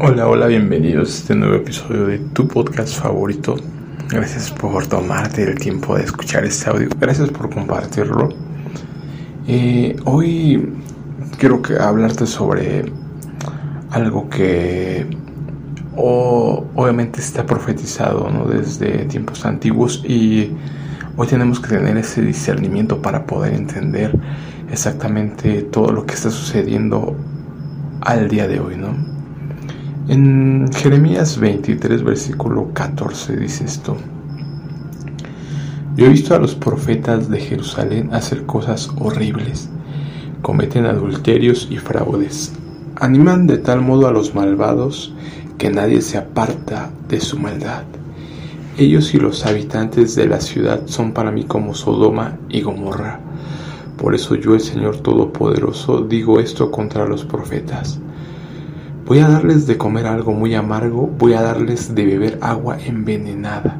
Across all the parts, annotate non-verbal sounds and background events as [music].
Hola, hola, bienvenidos a este nuevo episodio de tu podcast favorito. Gracias por tomarte el tiempo de escuchar este audio. Gracias por compartirlo. Eh, hoy quiero hablarte sobre algo que obviamente está profetizado desde tiempos antiguos y hoy tenemos que tener ese discernimiento para poder entender exactamente todo lo que está sucediendo al día de hoy, ¿no? En Jeremías 23, versículo 14 dice esto. Yo he visto a los profetas de Jerusalén hacer cosas horribles. Cometen adulterios y fraudes. Animan de tal modo a los malvados que nadie se aparta de su maldad. Ellos y los habitantes de la ciudad son para mí como Sodoma y Gomorra. Por eso yo, el Señor Todopoderoso, digo esto contra los profetas Voy a darles de comer algo muy amargo, voy a darles de beber agua envenenada,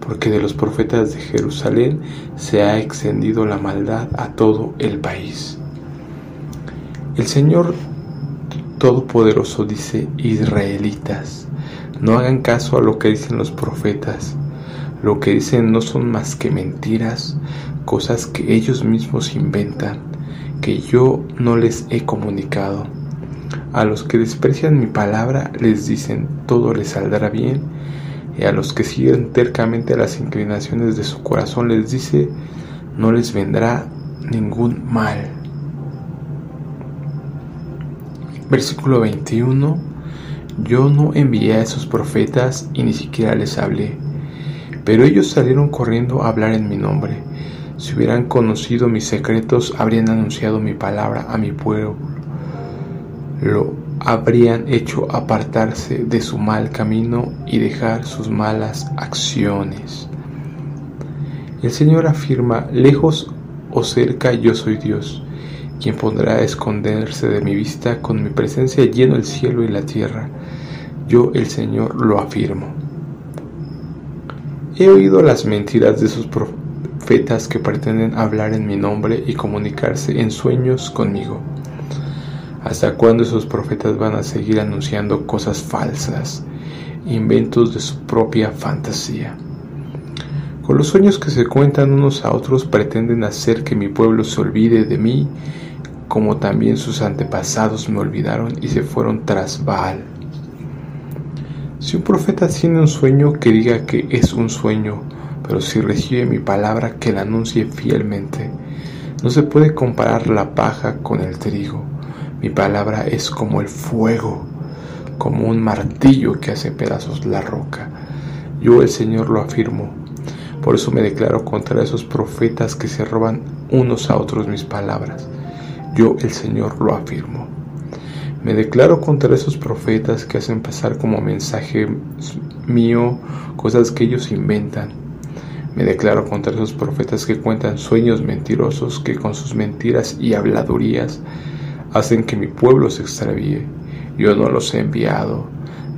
porque de los profetas de Jerusalén se ha extendido la maldad a todo el país. El Señor Todopoderoso dice, Israelitas, no hagan caso a lo que dicen los profetas. Lo que dicen no son más que mentiras, cosas que ellos mismos inventan, que yo no les he comunicado. A los que desprecian mi palabra les dicen todo les saldrá bien, y a los que siguen tercamente las inclinaciones de su corazón les dice no les vendrá ningún mal. Versículo 21. Yo no envié a esos profetas y ni siquiera les hablé, pero ellos salieron corriendo a hablar en mi nombre. Si hubieran conocido mis secretos, habrían anunciado mi palabra a mi pueblo lo habrían hecho apartarse de su mal camino y dejar sus malas acciones. El Señor afirma, lejos o cerca yo soy Dios, quien pondrá a esconderse de mi vista con mi presencia lleno el cielo y la tierra. Yo el Señor lo afirmo. He oído las mentiras de sus profetas que pretenden hablar en mi nombre y comunicarse en sueños conmigo. ¿Hasta cuándo esos profetas van a seguir anunciando cosas falsas, inventos de su propia fantasía? Con los sueños que se cuentan unos a otros pretenden hacer que mi pueblo se olvide de mí, como también sus antepasados me olvidaron y se fueron tras Baal. Si un profeta tiene un sueño, que diga que es un sueño, pero si recibe mi palabra, que la anuncie fielmente. No se puede comparar la paja con el trigo mi palabra es como el fuego, como un martillo que hace pedazos la roca. Yo el Señor lo afirmo. Por eso me declaro contra esos profetas que se roban unos a otros mis palabras. Yo el Señor lo afirmo. Me declaro contra esos profetas que hacen pasar como mensaje mío cosas que ellos inventan. Me declaro contra esos profetas que cuentan sueños mentirosos que con sus mentiras y habladurías hacen que mi pueblo se extravíe. Yo no los he enviado,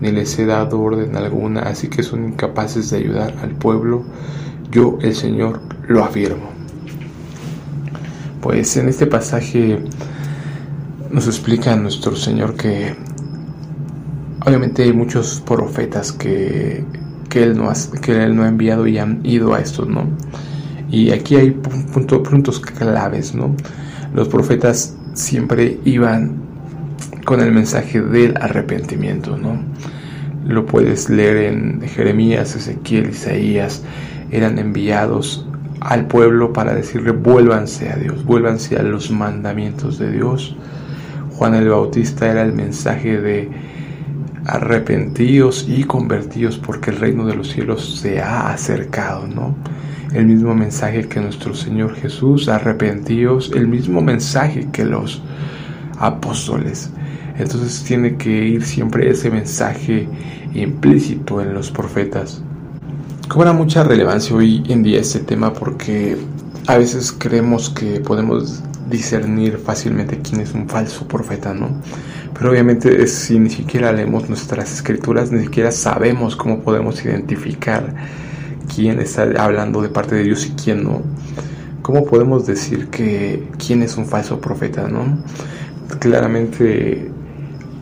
ni les he dado orden alguna, así que son incapaces de ayudar al pueblo. Yo, el Señor, lo afirmo. Pues en este pasaje nos explica nuestro Señor que obviamente hay muchos profetas que, que, él, no ha, que él no ha enviado y han ido a estos, ¿no? Y aquí hay puntos claves, ¿no? Los profetas siempre iban con el mensaje del arrepentimiento, ¿no? Lo puedes leer en Jeremías, Ezequiel, Isaías, eran enviados al pueblo para decirle vuélvanse a Dios, vuélvanse a los mandamientos de Dios. Juan el Bautista era el mensaje de arrepentidos y convertidos porque el reino de los cielos se ha acercado, ¿no? El mismo mensaje que nuestro Señor Jesús, arrepentidos, el mismo mensaje que los apóstoles. Entonces tiene que ir siempre ese mensaje implícito en los profetas. Cobra mucha relevancia hoy en día este tema porque a veces creemos que podemos discernir fácilmente quién es un falso profeta, ¿no? Pero obviamente si ni siquiera leemos nuestras escrituras, ni siquiera sabemos cómo podemos identificar quién está hablando de parte de Dios y quién no. ¿Cómo podemos decir que quién es un falso profeta, no? Claramente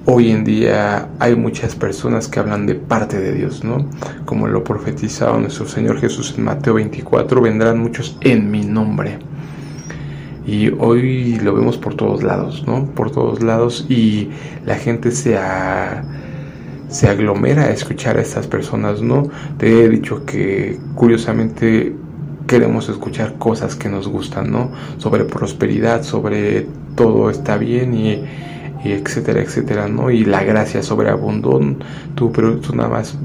hoy en día hay muchas personas que hablan de parte de Dios, ¿no? Como lo profetizaba nuestro Señor Jesús en Mateo 24, vendrán muchos en mi nombre. Y hoy lo vemos por todos lados, ¿no? Por todos lados y la gente se, se aglomera a escuchar a estas personas, ¿no? Te he dicho que curiosamente queremos escuchar cosas que nos gustan, ¿no? Sobre prosperidad, sobre todo está bien y, etcétera, etcétera, ¿no? Y la gracia sobreabundó, tú, pero tú nada más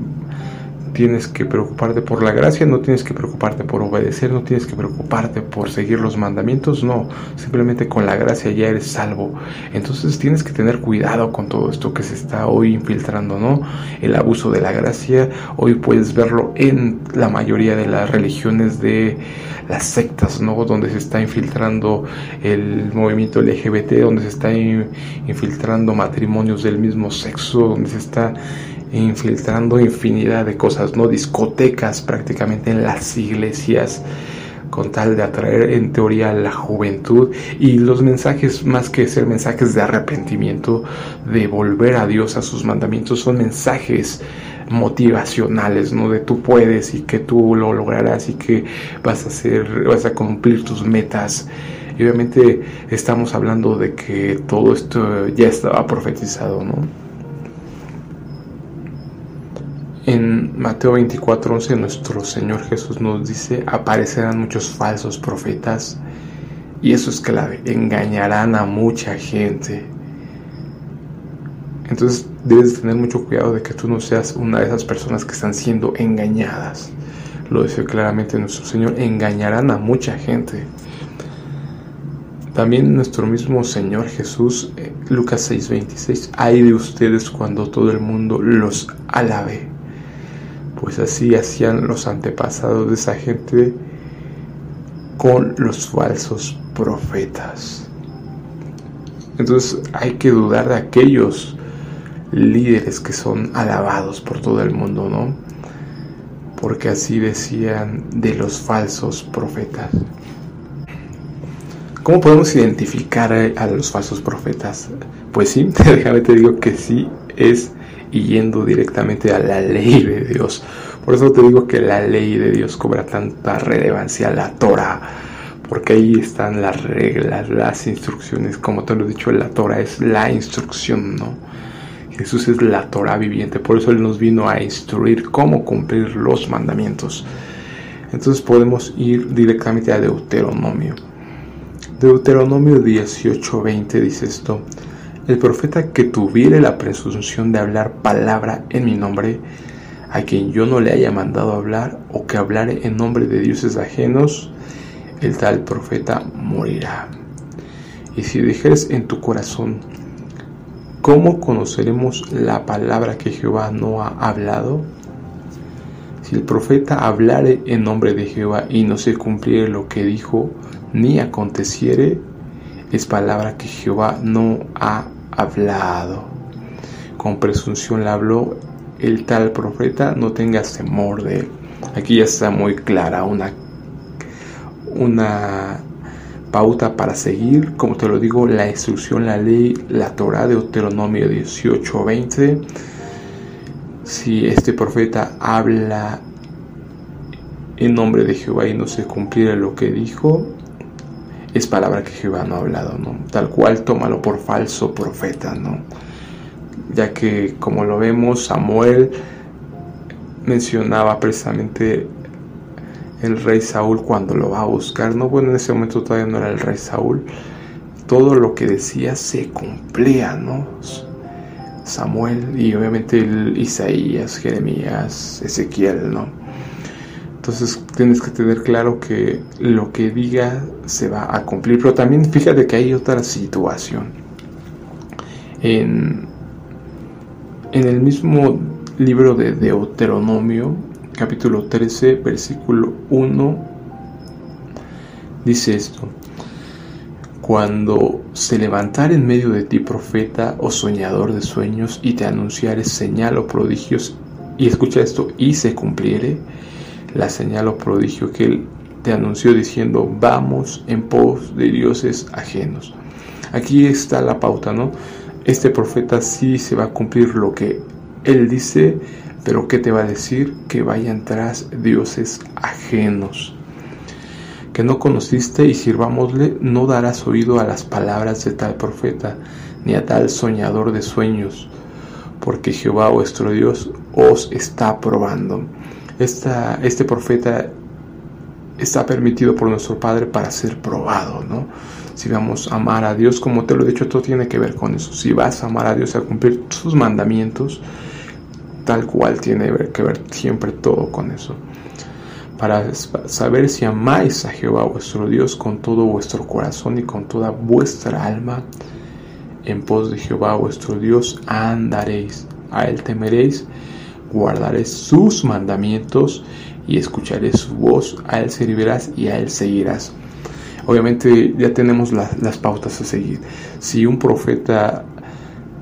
tienes que preocuparte por la gracia, no tienes que preocuparte por obedecer, no tienes que preocuparte por seguir los mandamientos, no, simplemente con la gracia ya eres salvo. Entonces tienes que tener cuidado con todo esto que se está hoy infiltrando, ¿no? El abuso de la gracia, hoy puedes verlo en la mayoría de las religiones de las sectas, ¿no? Donde se está infiltrando el movimiento LGBT, donde se está infiltrando matrimonios del mismo sexo, donde se está infiltrando infinidad de cosas, ¿no? Discotecas prácticamente en las iglesias con tal de atraer en teoría a la juventud y los mensajes más que ser mensajes de arrepentimiento, de volver a Dios a sus mandamientos, son mensajes motivacionales, ¿no? De tú puedes y que tú lo lograrás y que vas a hacer, vas a cumplir tus metas. Y obviamente estamos hablando de que todo esto ya estaba profetizado, ¿no? En Mateo 24:11 nuestro Señor Jesús nos dice, aparecerán muchos falsos profetas y eso es clave, engañarán a mucha gente. Entonces debes tener mucho cuidado de que tú no seas una de esas personas que están siendo engañadas. Lo dice claramente nuestro Señor, engañarán a mucha gente. También nuestro mismo Señor Jesús, eh, Lucas 6:26, hay de ustedes cuando todo el mundo los alabe pues así hacían los antepasados de esa gente con los falsos profetas. Entonces hay que dudar de aquellos líderes que son alabados por todo el mundo, ¿no? Porque así decían de los falsos profetas. ¿Cómo podemos identificar a los falsos profetas? Pues sí, [laughs] déjame te digo que sí es y yendo directamente a la ley de Dios. Por eso te digo que la ley de Dios cobra tanta relevancia, la Torah, porque ahí están las reglas, las instrucciones. Como te lo he dicho, la Torah es la instrucción, ¿no? Jesús es la Torah viviente, por eso Él nos vino a instruir cómo cumplir los mandamientos. Entonces podemos ir directamente a Deuteronomio. Deuteronomio 18:20 dice esto. El profeta que tuviere la presunción de hablar palabra en mi nombre, a quien yo no le haya mandado hablar o que hablare en nombre de dioses ajenos, el tal profeta morirá. Y si dijeres en tu corazón, ¿cómo conoceremos la palabra que Jehová no ha hablado? Si el profeta hablare en nombre de Jehová y no se cumpliere lo que dijo, ni aconteciere, es palabra que Jehová no ha hablado. Con presunción le habló el tal profeta, no tengas temor de él. Aquí ya está muy clara una, una pauta para seguir, como te lo digo, la instrucción, la ley, la Torah de Deuteronomio 18:20. Si este profeta habla en nombre de Jehová y no se cumpliera lo que dijo, es palabra que Jehová no ha hablado, ¿no? Tal cual tómalo por falso profeta, ¿no? Ya que como lo vemos, Samuel mencionaba precisamente el rey Saúl cuando lo va a buscar, no, bueno, en ese momento todavía no era el rey Saúl, todo lo que decía se cumplía, ¿no? Samuel y obviamente Isaías, Jeremías, Ezequiel, ¿no? Entonces tienes que tener claro que lo que diga se va a cumplir. Pero también fíjate que hay otra situación. En, en el mismo libro de Deuteronomio, capítulo 13, versículo 1, dice esto. Cuando se levantare en medio de ti profeta o soñador de sueños y te anunciare señal o prodigios, y escucha esto, y se cumpliere, la señal o prodigio que él te anunció diciendo, vamos en pos de dioses ajenos. Aquí está la pauta, ¿no? este profeta sí se va a cumplir lo que él dice, pero ¿qué te va a decir? Que vayan tras dioses ajenos que no conociste y sirvámosle, no darás oído a las palabras de tal profeta, ni a tal soñador de sueños, porque Jehová vuestro Dios os está probando. Esta, este profeta está permitido por nuestro Padre para ser probado, ¿no? Si vamos a amar a Dios, como te lo he dicho, todo tiene que ver con eso. Si vas a amar a Dios y a cumplir sus mandamientos, tal cual tiene que ver siempre todo con eso para saber si amáis a Jehová vuestro Dios con todo vuestro corazón y con toda vuestra alma. En pos de Jehová vuestro Dios andaréis, a él temeréis, guardaréis sus mandamientos y escucharéis su voz, a él servirás y a él seguirás. Obviamente ya tenemos las pautas a seguir. Si un profeta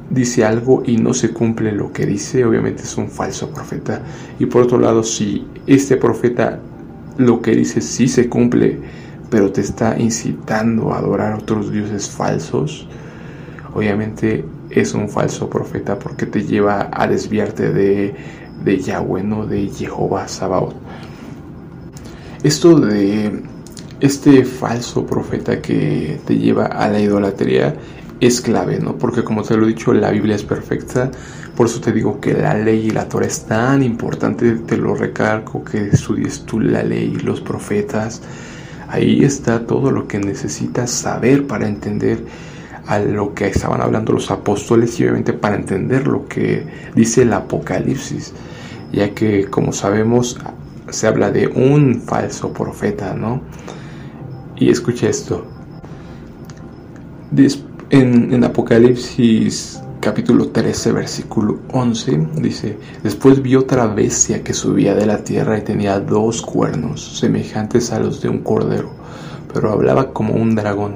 dice algo y no se cumple lo que dice, obviamente es un falso profeta. Y por otro lado, si este profeta lo que dice sí se cumple, pero te está incitando a adorar a otros dioses falsos, obviamente es un falso profeta porque te lleva a desviarte de, de Yahweh, no de Jehová Sabaoth. Esto de este falso profeta que te lleva a la idolatría es clave, ¿no? Porque como te lo he dicho, la Biblia es perfecta, por eso te digo que la ley y la Torah es tan importante, te lo recalco, que estudies tú la ley los profetas. Ahí está todo lo que necesitas saber para entender a lo que estaban hablando los apóstoles y obviamente para entender lo que dice el Apocalipsis, ya que como sabemos se habla de un falso profeta, ¿no? Y escucha esto. En, Apocalipsis capítulo 13, versículo 11, dice, después vi otra bestia que subía de la tierra y tenía dos cuernos, semejantes a los de un cordero, pero hablaba como un dragón,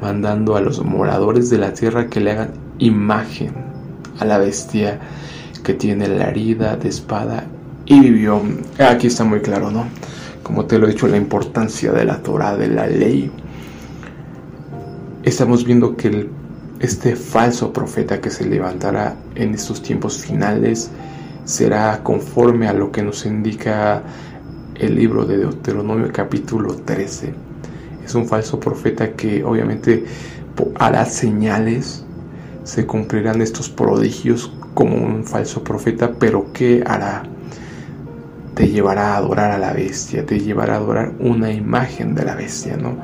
mandando a los moradores de la tierra que le hagan imagen a la bestia que tiene la herida de espada y vivió. Aquí está muy claro, ¿no? Como te lo he dicho, la importancia de la Torah, de la ley estamos viendo que este falso profeta que se levantará en estos tiempos finales será conforme a lo que nos indica el libro de Deuteronomio capítulo 13. Es un falso profeta que obviamente hará señales, se cumplirán estos prodigios como un falso profeta, pero ¿qué hará? Te llevará a adorar a la bestia, te llevará a adorar una imagen de la bestia, ¿no?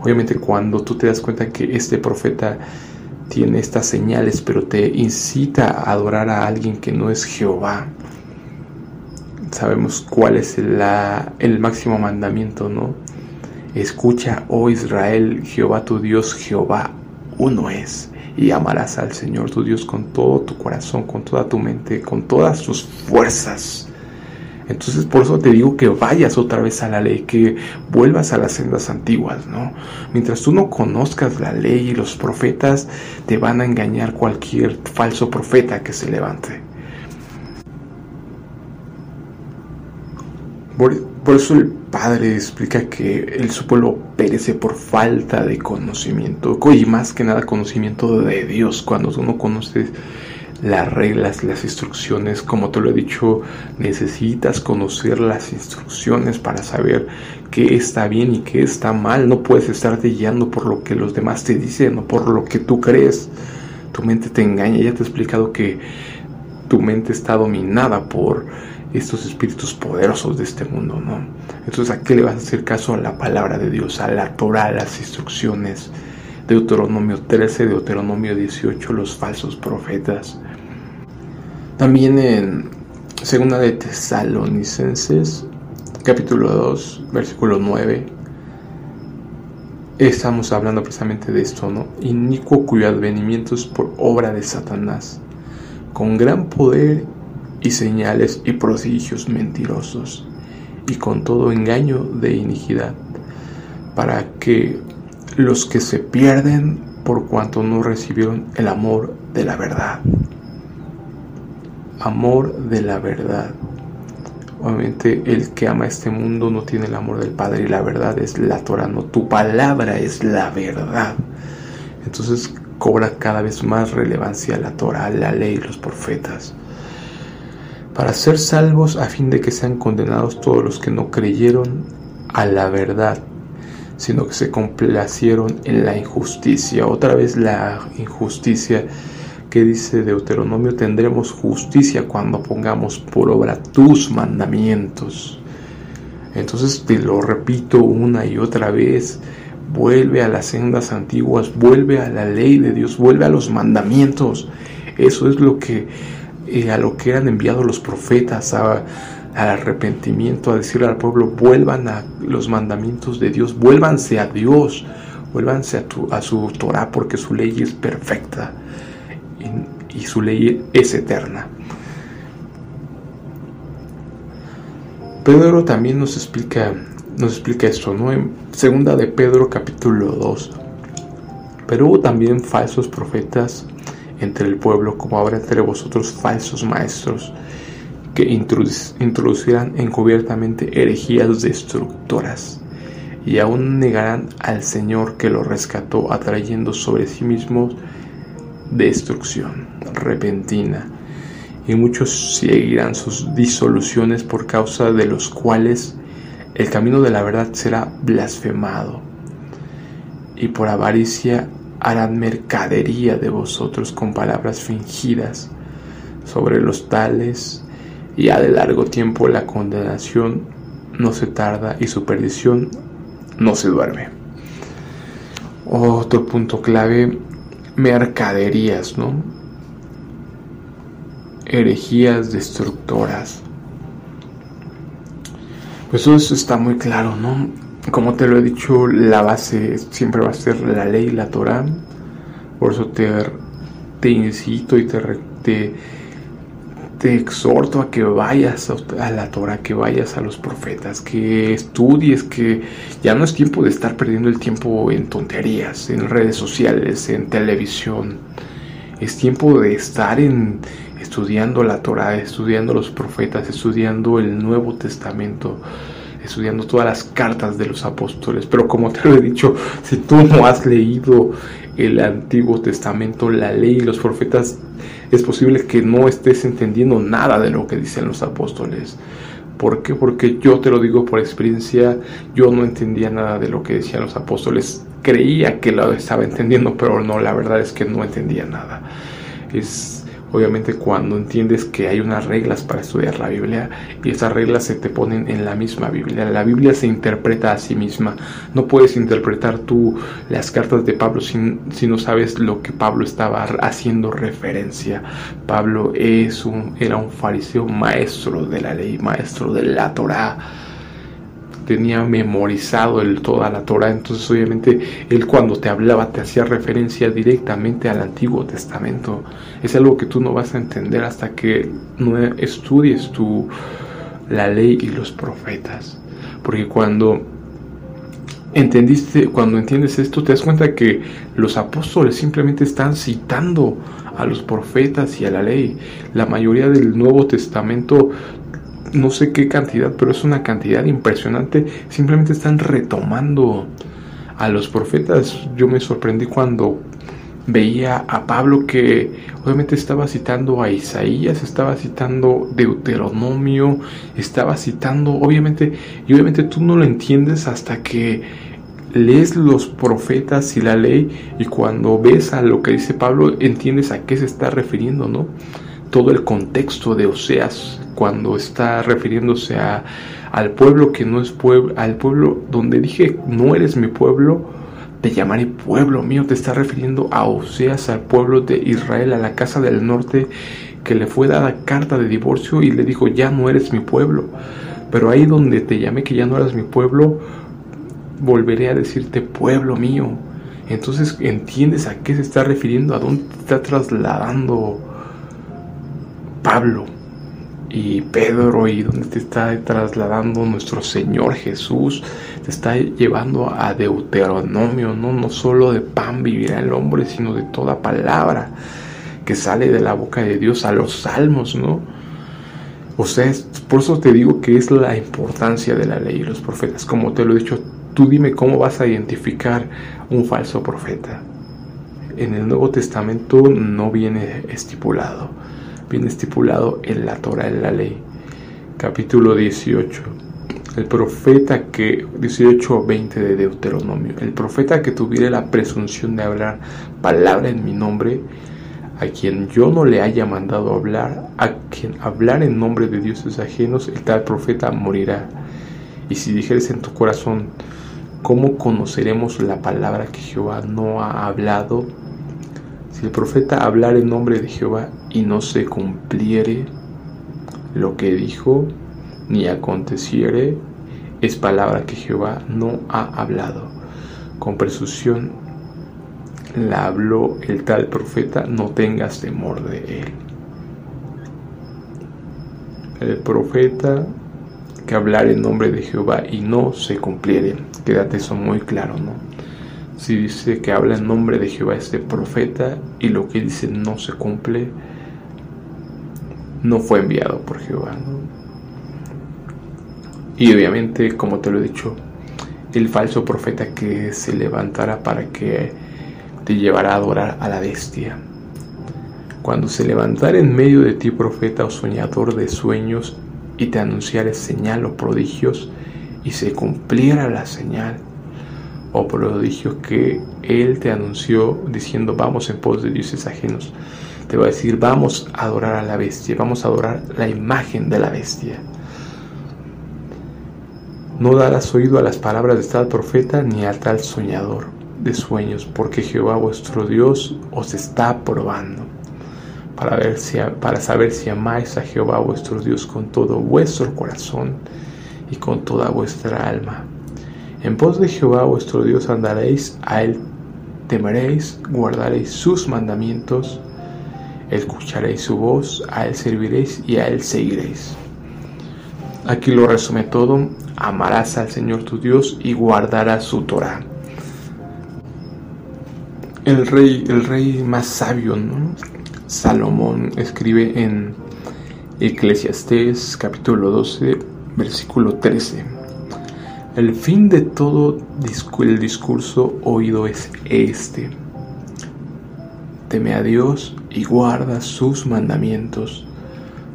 Obviamente cuando tú te das cuenta que este profeta tiene estas señales, pero te incita a adorar a alguien que no es Jehová, sabemos cuál es el máximo mandamiento, ¿no? Escucha, oh Israel, Jehová tu Dios, Jehová uno es. Y amarás al Señor tu Dios con todo tu corazón, con toda tu mente, con todas tus fuerzas. Entonces por eso te digo que vayas otra vez a la ley, que vuelvas a las sendas antiguas, ¿no? Mientras tú no conozcas la ley y los profetas, te van a engañar cualquier falso profeta que se levante. Por, eso el Padre explica que el su pueblo perece por falta de conocimiento, y más que nada conocimiento de Dios. Cuando tú no conoces las reglas, las instrucciones. Como te lo he dicho, necesitas conocer las instrucciones para saber qué está bien y qué está mal. No puedes estarte guiando por lo que los demás te dicen o por lo que tú crees. Tu mente te engaña. Ya te he explicado que tu mente está dominada por estos espíritus poderosos de este mundo, ¿no? Entonces, ¿a qué le vas a hacer caso? A la palabra de Dios, a la Torah, a las instrucciones. Deuteronomio 13, Deuteronomio 18, los falsos profetas. También en Segunda de Tesalonicenses, capítulo 2, versículo 9, estamos hablando precisamente de esto, ¿no? Inicuo cuyo advenimiento es por obra de Satanás, con gran poder y señales y prodigios mentirosos, y con todo engaño de iniquidad, para que los que se pierden por cuanto no recibieron el amor de la verdad. Amor de la verdad. Obviamente el que ama este mundo no tiene el amor del Padre y la verdad es la Torah, no tu palabra es la verdad. Entonces cobra cada vez más relevancia la Torah, la ley, los profetas para ser salvos a fin de que sean condenados todos los que no creyeron a la verdad, sino que se complacieron en la injusticia. Otra vez la injusticia que dice Deuteronomio, tendremos justicia cuando pongamos por obra tus mandamientos. Entonces te lo repito una y otra vez, vuelve a las sendas antiguas, vuelve a la ley de Dios, vuelve a los mandamientos. Eso es lo que a lo que eran enviados los profetas, al arrepentimiento, a decirle al pueblo, vuelvan a los mandamientos de Dios, vuélvanse a Dios, vuélvanse a, a su Torah, porque su ley es perfecta y, y su ley es eterna. Pedro también nos explica, nos explica esto, ¿no? En segunda de Pedro capítulo 2. Pero hubo también falsos profetas entre el pueblo, como habrá entre vosotros falsos maestros que introducirán encubiertamente herejías destructoras y aún negarán al Señor que lo rescató, atrayendo sobre sí mismos destrucción repentina. Y muchos seguirán sus disoluciones por causa de los cuales el camino de la verdad será blasfemado. Y por avaricia harán mercadería de vosotros con palabras fingidas sobre los tales, y a de largo tiempo la condenación no se tarda y su perdición no se duerme. Otro punto clave, mercaderías, ¿no? Herejías destructoras. Pues eso está muy claro, ¿no? Como te lo he dicho, la base siempre va a ser la ley, la Torah. Por eso te, te incito y te, te, te, exhorto a que vayas a la Torah, que vayas a los profetas, que estudies, que ya no es tiempo de estar perdiendo el tiempo en tonterías, en redes sociales, en televisión. Es tiempo de estar en estudiando la Torah, estudiando los profetas, estudiando el Nuevo Testamento estudiando todas las cartas de los apóstoles. Pero como te lo he dicho, si tú no has leído el Antiguo Testamento, la ley y los profetas, es posible que no estés entendiendo nada de lo que dicen los apóstoles. ¿Por qué? Porque yo te lo digo por experiencia, yo no entendía nada de lo que decían los apóstoles. Creía que lo estaba entendiendo, pero no, la verdad es que no entendía nada. Es Obviamente cuando entiendes que hay unas reglas para estudiar la Biblia y esas reglas se te ponen en la misma Biblia. La Biblia se interpreta a sí misma. No puedes interpretar tú las cartas de Pablo si, si no sabes lo que Pablo estaba haciendo referencia. Pablo es un, era un fariseo maestro de la ley, maestro de la Torah tenía memorizado toda la Torah, entonces obviamente él cuando te hablaba te hacía referencia directamente al Antiguo Testamento. Es algo que tú no vas a entender hasta que no estudies tu, la ley y los profetas. Porque cuando entendiste, cuando entiendes esto, te das cuenta que los apóstoles simplemente están citando a los profetas y a la ley. La mayoría del Nuevo Testamento no sé qué cantidad, pero es una cantidad impresionante. Simplemente están retomando a los profetas. Yo me sorprendí cuando veía a Pablo que obviamente estaba citando a Isaías, estaba citando Deuteronomio, estaba citando, obviamente, y obviamente tú no lo entiendes hasta que lees los profetas y la ley y cuando ves a lo que dice Pablo entiendes a qué se está refiriendo, ¿no? Todo el contexto de Oseas, cuando está refiriéndose a, al pueblo que no es pueblo, al pueblo donde dije, no eres mi pueblo, te llamaré pueblo mío, te está refiriendo a Oseas, al pueblo de Israel, a la casa del norte, que le fue dada carta de divorcio y le dijo, ya no eres mi pueblo. Pero ahí donde te llamé que ya no eres mi pueblo, volveré a decirte pueblo mío. Entonces entiendes a qué se está refiriendo, a dónde te está trasladando Pablo y Pedro y donde te está trasladando nuestro Señor Jesús, te está llevando a Deuteronomio, ¿no? No solo de pan vivirá el hombre, sino de toda palabra que sale de la boca de Dios a los salmos, ¿no? O sea, por eso te digo que es la importancia de la ley y los profetas. Como te lo he dicho, tú dime cómo vas a identificar un falso profeta. En el Nuevo Testamento no viene estipulado, estipulado en la Torah, en la ley. Capítulo 18. El profeta que, 18 20 de Deuteronomio, el profeta que tuviera la presunción de hablar palabra en mi nombre, a quien yo no le haya mandado hablar, a quien hablar en nombre de dioses ajenos, el tal profeta morirá. Y si dijeres en tu corazón, ¿cómo conoceremos la palabra que Jehová no ha hablado? El profeta hablar en nombre de Jehová y no se cumpliere lo que dijo, ni aconteciere, es palabra que Jehová no ha hablado. Con presunción la habló el tal profeta, no tengas temor de él. El profeta que hablar en nombre de Jehová y no se cumpliere, quédate eso muy claro, ¿no? Si dice que habla en nombre de Jehová este profeta y lo que dice no se cumple, no fue enviado por Jehová. Y obviamente, como te lo he dicho, el falso profeta que se levantará para que te llevará a adorar a la bestia. Cuando se levantara en medio de ti profeta o soñador de sueños y te anunciare señal o prodigios y se cumpliera la señal o prodigio que él te anunció diciendo vamos en pos de dioses ajenos, te va a decir vamos a adorar a la bestia, vamos a adorar la imagen de la bestia. No darás oído a las palabras de tal profeta ni a tal soñador de sueños, porque Jehová vuestro Dios os está probando para, ver si, para saber si amáis a Jehová vuestro Dios con todo vuestro corazón y con toda vuestra alma. En pos de Jehová vuestro Dios andaréis, a él temeréis, guardaréis sus mandamientos, escucharéis su voz, a él serviréis y a él seguiréis. Aquí lo resume todo, amarás al Señor tu Dios y guardarás su Torah el rey, el rey más sabio, Salomón escribe en Eclesiastés capítulo 12, versículo 13. El fin de todo el discurso oído es este. Teme a Dios y guarda sus mandamientos,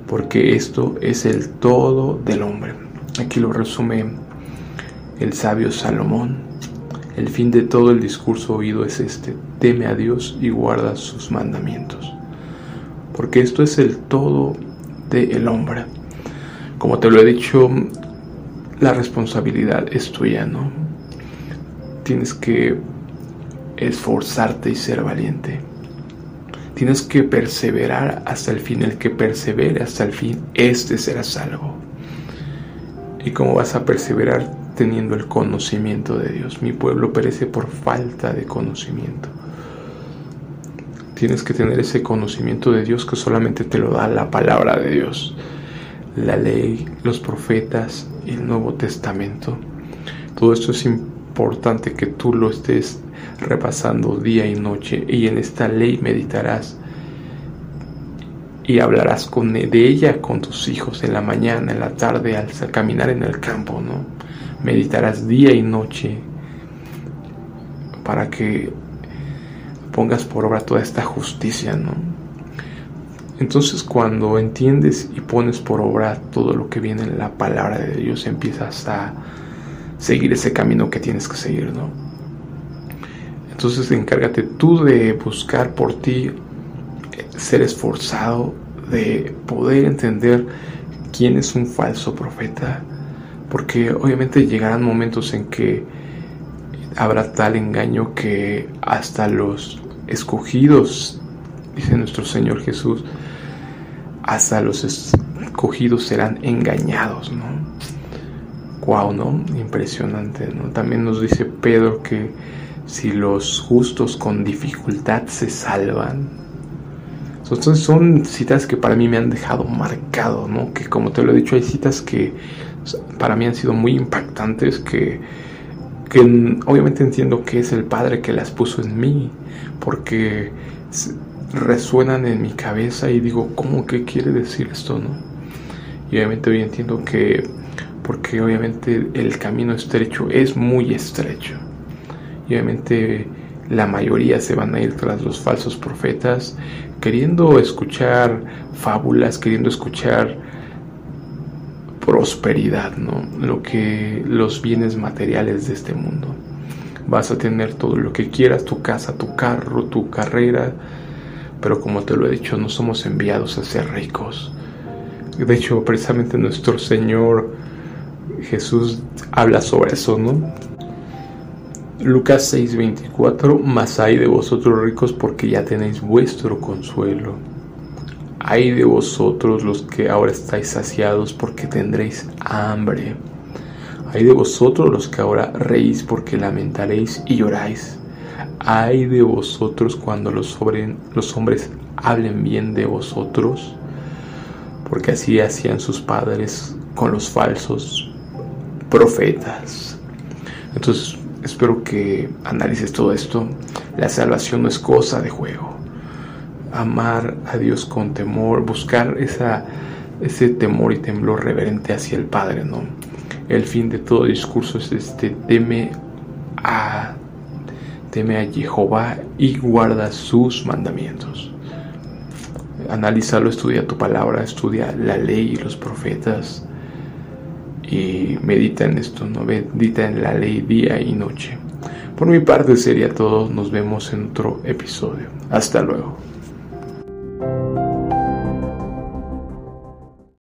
porque esto es el todo del hombre. Aquí lo resume el sabio Salomón. El fin de todo el discurso oído es este, teme a Dios y guarda sus mandamientos. Porque esto es el todo del hombre. Como te lo he dicho, la responsabilidad es tuya, ¿no? Tienes que esforzarte y ser valiente. Tienes que perseverar hasta el fin. El que persevere hasta el fin, este será salvo. ¿Y cómo vas a perseverar? teniendo el conocimiento de Dios. Mi pueblo perece por falta de conocimiento. Tienes que tener ese conocimiento de Dios que solamente te lo da la palabra de Dios, la ley, los profetas el Nuevo Testamento. Todo esto es importante que tú lo estés repasando día y noche y en esta ley meditarás y hablarás con, de ella con tus hijos en la mañana, en la tarde, al caminar en el campo, ¿no? meditarás día y noche para que pongas por obra toda esta justicia, ¿no? Entonces cuando entiendes y pones por obra todo lo que viene en la palabra de Dios, empiezas a seguir ese camino que tienes que seguir, ¿no? Entonces encárgate tú de buscar por ti, ser esforzado, de poder entender quién es un falso profeta, porque obviamente llegarán momentos en que habrá tal engaño que hasta los escogidos, dice nuestro Señor Jesús, hasta los escogidos serán engañados, ¿no? Wow, ¿no? Impresionante, ¿no? También nos dice Pedro que si los justos con dificultad se salvan, Entonces son citas que para mí me han dejado marcado, ¿no? Que como te lo he dicho, hay citas que para mí han sido muy impactantes, que, que obviamente entiendo que es el Padre que las puso en mí, porque resuenan en mi cabeza y digo, ¿cómo que quiere decir esto, no? Y obviamente hoy entiendo que, porque obviamente el camino estrecho es muy estrecho. Y obviamente la mayoría se van a ir tras los falsos profetas, queriendo escuchar fábulas, queriendo escuchar prosperidad, ¿no? Lo que los bienes materiales de este mundo. Vas a tener todo lo que quieras, tu casa, tu carro, tu carrera, pero como te lo he dicho, no somos enviados a ser ricos. De hecho, precisamente nuestro Señor Jesús habla sobre eso, ¿no? Lucas 6:24, mas hay de vosotros ricos porque ya tenéis vuestro consuelo. Hay de vosotros los que ahora estáis saciados porque tendréis hambre. Hay de vosotros los que ahora reís porque lamentaréis y lloráis. Hay de vosotros cuando los, hombres hablen bien de vosotros, porque así hacían sus padres con los falsos profetas. Entonces, espero que analices todo esto. La salvación no es cosa de juego. Amar a Dios con temor, buscar ese temor y temblor reverente hacia el Padre, ¿no? El fin de todo discurso es este, teme a teme a Jehová y guarda sus mandamientos. Analízalo, estudia tu palabra, estudia la ley y los profetas y medita en esto, ¿no? medita en la ley día y noche. Por mi parte sería todo, nos vemos en otro episodio. Hasta luego.